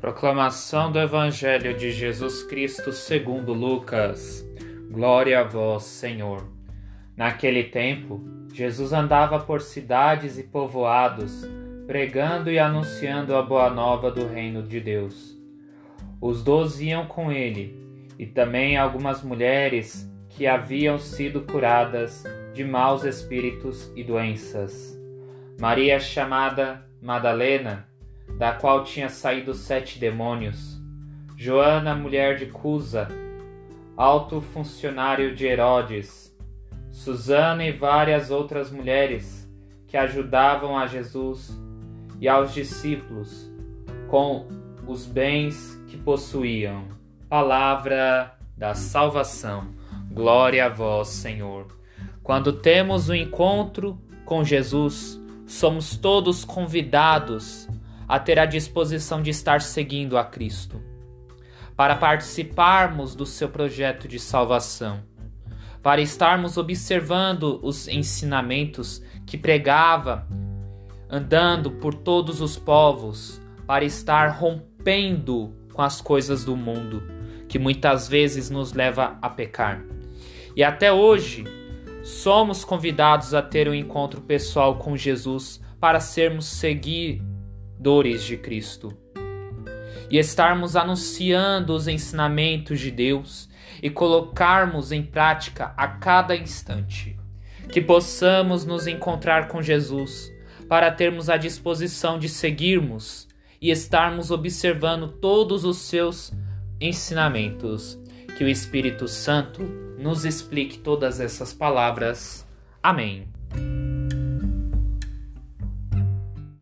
Proclamação do Evangelho de Jesus Cristo segundo Lucas. Glória a vós, Senhor. Naquele tempo, Jesus andava por cidades e povoados, pregando e anunciando a boa nova do reino de Deus. Os doze iam com ele, e também algumas mulheres que haviam sido curadas de maus espíritos e doenças. Maria, chamada Madalena, da qual tinha saído sete demônios. Joana, mulher de Cusa, alto funcionário de Herodes. Susana e várias outras mulheres que ajudavam a Jesus e aos discípulos com os bens que possuíam. Palavra da salvação. Glória a vós, Senhor. Quando temos o um encontro com Jesus, somos todos convidados a ter a disposição de estar seguindo a Cristo, para participarmos do seu projeto de salvação, para estarmos observando os ensinamentos que pregava, andando por todos os povos, para estar rompendo com as coisas do mundo, que muitas vezes nos leva a pecar. E até hoje, somos convidados a ter um encontro pessoal com Jesus para sermos seguir dores de Cristo. E estarmos anunciando os ensinamentos de Deus e colocarmos em prática a cada instante. Que possamos nos encontrar com Jesus para termos a disposição de seguirmos e estarmos observando todos os seus ensinamentos. Que o Espírito Santo nos explique todas essas palavras. Amém.